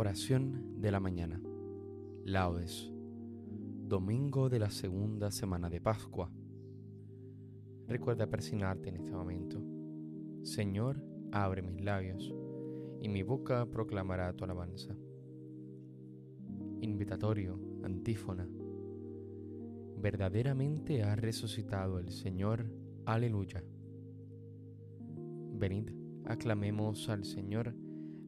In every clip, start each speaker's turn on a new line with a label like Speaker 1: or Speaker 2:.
Speaker 1: Oración de la mañana. Laudes. Domingo de la segunda semana de Pascua. Recuerda persignarte en este momento. Señor, abre mis labios, y mi boca proclamará tu alabanza. Invitatorio, antífona. Verdaderamente ha resucitado el Señor. Aleluya. Venid, aclamemos al Señor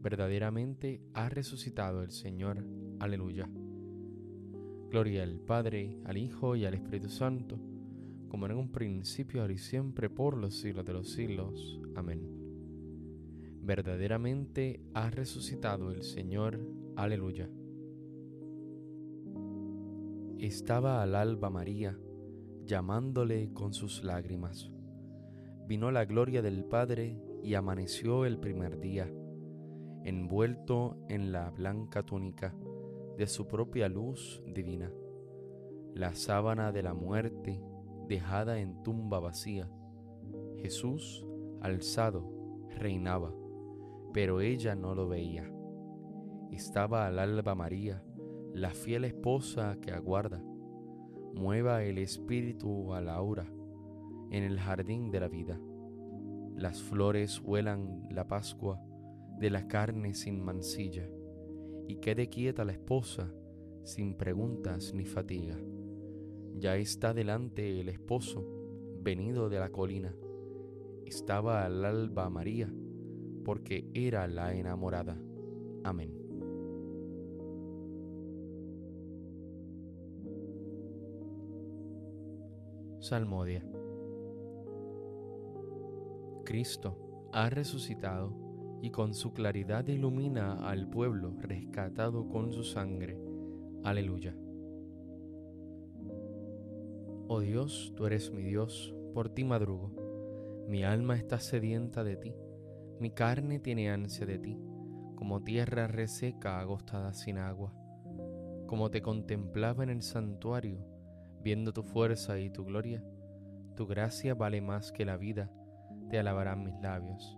Speaker 1: verdaderamente ha resucitado el Señor. Aleluya. Gloria al Padre, al Hijo y al Espíritu Santo, como en un principio, ahora y siempre, por los siglos de los siglos. Amén. Verdaderamente ha resucitado el Señor. Aleluya. Estaba al alba María, llamándole con sus lágrimas. Vino la gloria del Padre y amaneció el primer día envuelto en la blanca túnica de su propia luz divina, la sábana de la muerte dejada en tumba vacía. Jesús, alzado, reinaba, pero ella no lo veía. Estaba al alba María, la fiel esposa que aguarda. Mueva el espíritu a la hora en el jardín de la vida. Las flores huelan la Pascua de la carne sin mancilla, y quede quieta la esposa sin preguntas ni fatiga. Ya está delante el esposo, venido de la colina. Estaba al alba María, porque era la enamorada. Amén. Salmodia. Cristo ha resucitado y con su claridad ilumina al pueblo rescatado con su sangre. Aleluya. Oh Dios, tú eres mi Dios, por ti madrugo. Mi alma está sedienta de ti, mi carne tiene ansia de ti, como tierra reseca agostada sin agua. Como te contemplaba en el santuario, viendo tu fuerza y tu gloria, tu gracia vale más que la vida, te alabarán mis labios.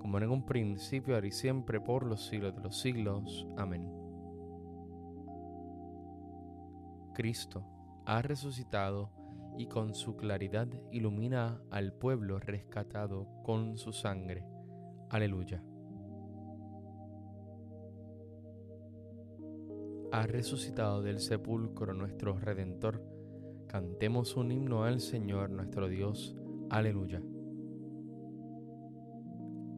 Speaker 1: como en un principio, ahora y siempre, por los siglos de los siglos. Amén. Cristo ha resucitado y con su claridad ilumina al pueblo rescatado con su sangre. Aleluya. Ha resucitado del sepulcro nuestro Redentor. Cantemos un himno al Señor nuestro Dios. Aleluya.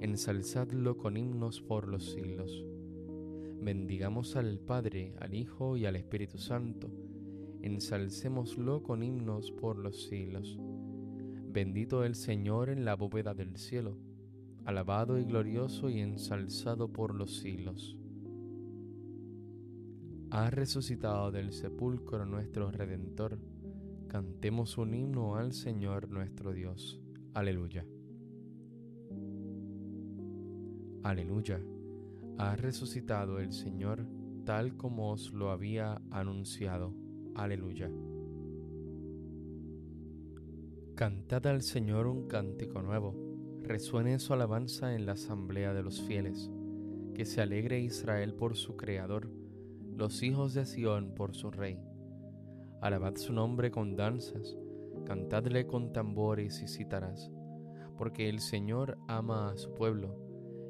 Speaker 1: Ensalzadlo con himnos por los siglos. Bendigamos al Padre, al Hijo y al Espíritu Santo. Ensalcémoslo con himnos por los siglos. Bendito el Señor en la bóveda del cielo, alabado y glorioso y ensalzado por los siglos. Ha resucitado del sepulcro nuestro Redentor. Cantemos un himno al Señor nuestro Dios. Aleluya. Aleluya ha resucitado el Señor tal como os lo había anunciado. Aleluya. Cantad al Señor un cántico nuevo, resuene su alabanza en la asamblea de los fieles, que se alegre Israel por su Creador, los hijos de Sión por su Rey. Alabad su nombre con danzas, cantadle con tambores y cítaras, porque el Señor ama a su pueblo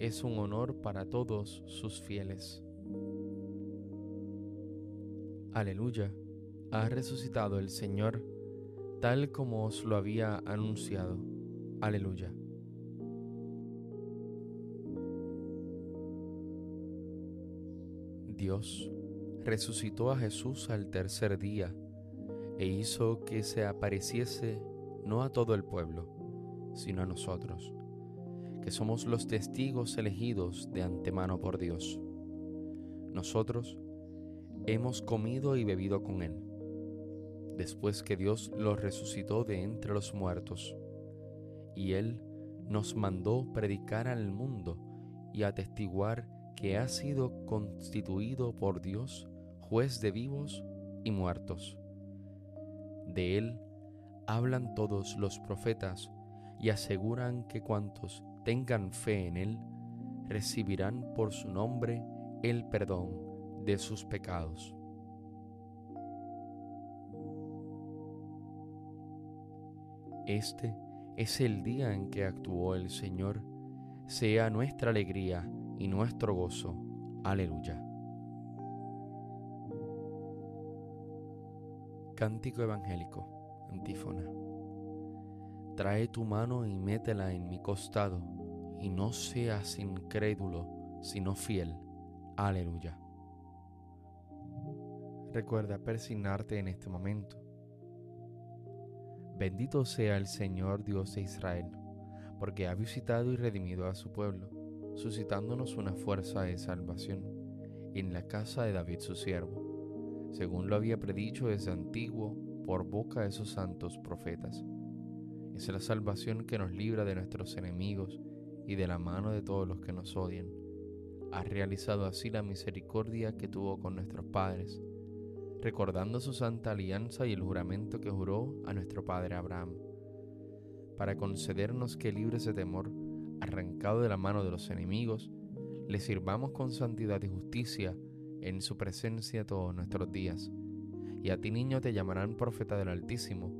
Speaker 1: es un honor para todos sus fieles. Aleluya, ha resucitado el Señor, tal como os lo había anunciado. Aleluya. Dios resucitó a Jesús al tercer día e hizo que se apareciese no a todo el pueblo, sino a nosotros que somos los testigos elegidos de antemano por Dios. Nosotros hemos comido y bebido con Él, después que Dios lo resucitó de entre los muertos, y Él nos mandó predicar al mundo y atestiguar que ha sido constituido por Dios juez de vivos y muertos. De Él hablan todos los profetas y aseguran que cuantos tengan fe en Él, recibirán por su nombre el perdón de sus pecados. Este es el día en que actuó el Señor, sea nuestra alegría y nuestro gozo. Aleluya. Cántico Evangélico, antífona. Trae tu mano y métela en mi costado, y no seas incrédulo, sino fiel. Aleluya. Recuerda persignarte en este momento. Bendito sea el Señor Dios de Israel, porque ha visitado y redimido a su pueblo, suscitándonos una fuerza de salvación en la casa de David su siervo, según lo había predicho desde antiguo por boca de sus santos profetas. Es la salvación que nos libra de nuestros enemigos y de la mano de todos los que nos odian. Ha realizado así la misericordia que tuvo con nuestros padres recordando su santa alianza y el juramento que juró a nuestro padre Abraham, para concedernos que libres de temor, arrancado de la mano de los enemigos, le sirvamos con santidad y justicia en su presencia todos nuestros días. Y a ti niño te llamarán profeta del Altísimo,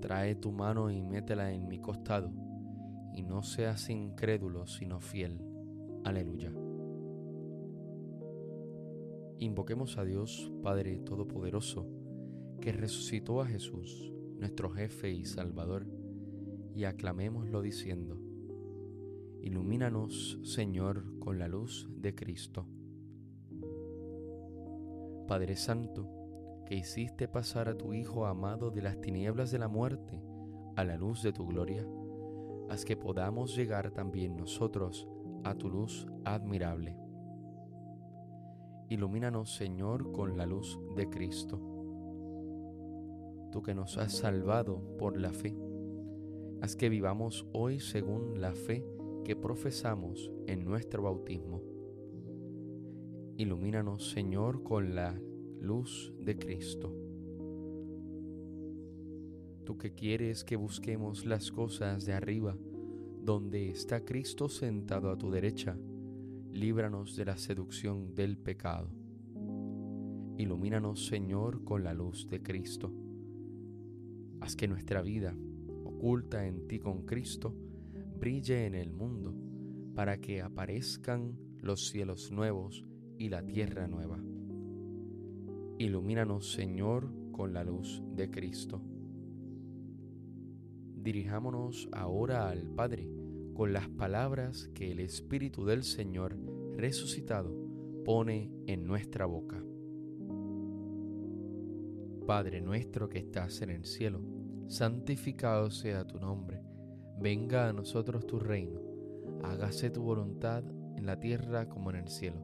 Speaker 1: Trae tu mano y métela en mi costado, y no seas incrédulo, sino fiel. Aleluya. Invoquemos a Dios Padre Todopoderoso, que resucitó a Jesús, nuestro jefe y Salvador, y aclamémoslo diciendo, Ilumínanos, Señor, con la luz de Cristo. Padre Santo, que hiciste pasar a tu Hijo amado de las tinieblas de la muerte a la luz de tu gloria, haz que podamos llegar también nosotros a tu luz admirable Ilumínanos, Señor, con la luz de Cristo. Tú que nos has salvado por la fe, haz que vivamos hoy según la fe que profesamos en nuestro bautismo. Ilumínanos, Señor, con la luz de Cristo. Tú que quieres que busquemos las cosas de arriba, donde está Cristo sentado a tu derecha, líbranos de la seducción del pecado. Ilumínanos, Señor, con la luz de Cristo. Haz que nuestra vida, oculta en ti con Cristo, brille en el mundo, para que aparezcan los cielos nuevos y la tierra nueva. Ilumínanos, Señor, con la luz de Cristo. Dirijámonos ahora al Padre con las palabras que el Espíritu del Señor resucitado pone en nuestra boca. Padre nuestro que estás en el cielo, santificado sea tu nombre, venga a nosotros tu reino, hágase tu voluntad en la tierra como en el cielo.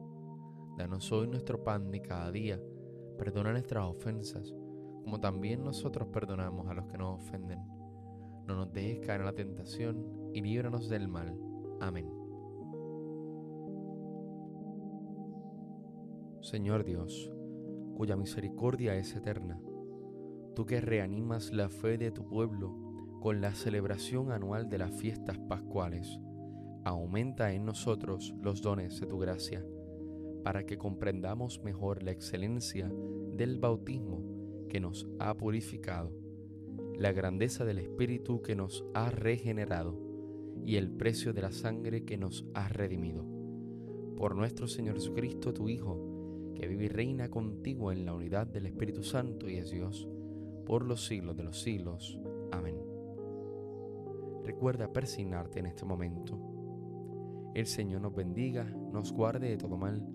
Speaker 1: Danos hoy nuestro pan de cada día, perdona nuestras ofensas, como también nosotros perdonamos a los que nos ofenden. No nos dejes caer en la tentación y líbranos del mal. Amén. Señor Dios, cuya misericordia es eterna, tú que reanimas la fe de tu pueblo con la celebración anual de las fiestas pascuales, aumenta en nosotros los dones de tu gracia, para que comprendamos mejor la excelencia del bautismo que nos ha purificado, la grandeza del Espíritu que nos ha regenerado y el precio de la sangre que nos ha redimido. Por nuestro Señor Jesucristo, tu Hijo, que vive y reina contigo en la unidad del Espíritu Santo y es Dios, por los siglos de los siglos. Amén. Recuerda persignarte en este momento. El Señor nos bendiga, nos guarde de todo mal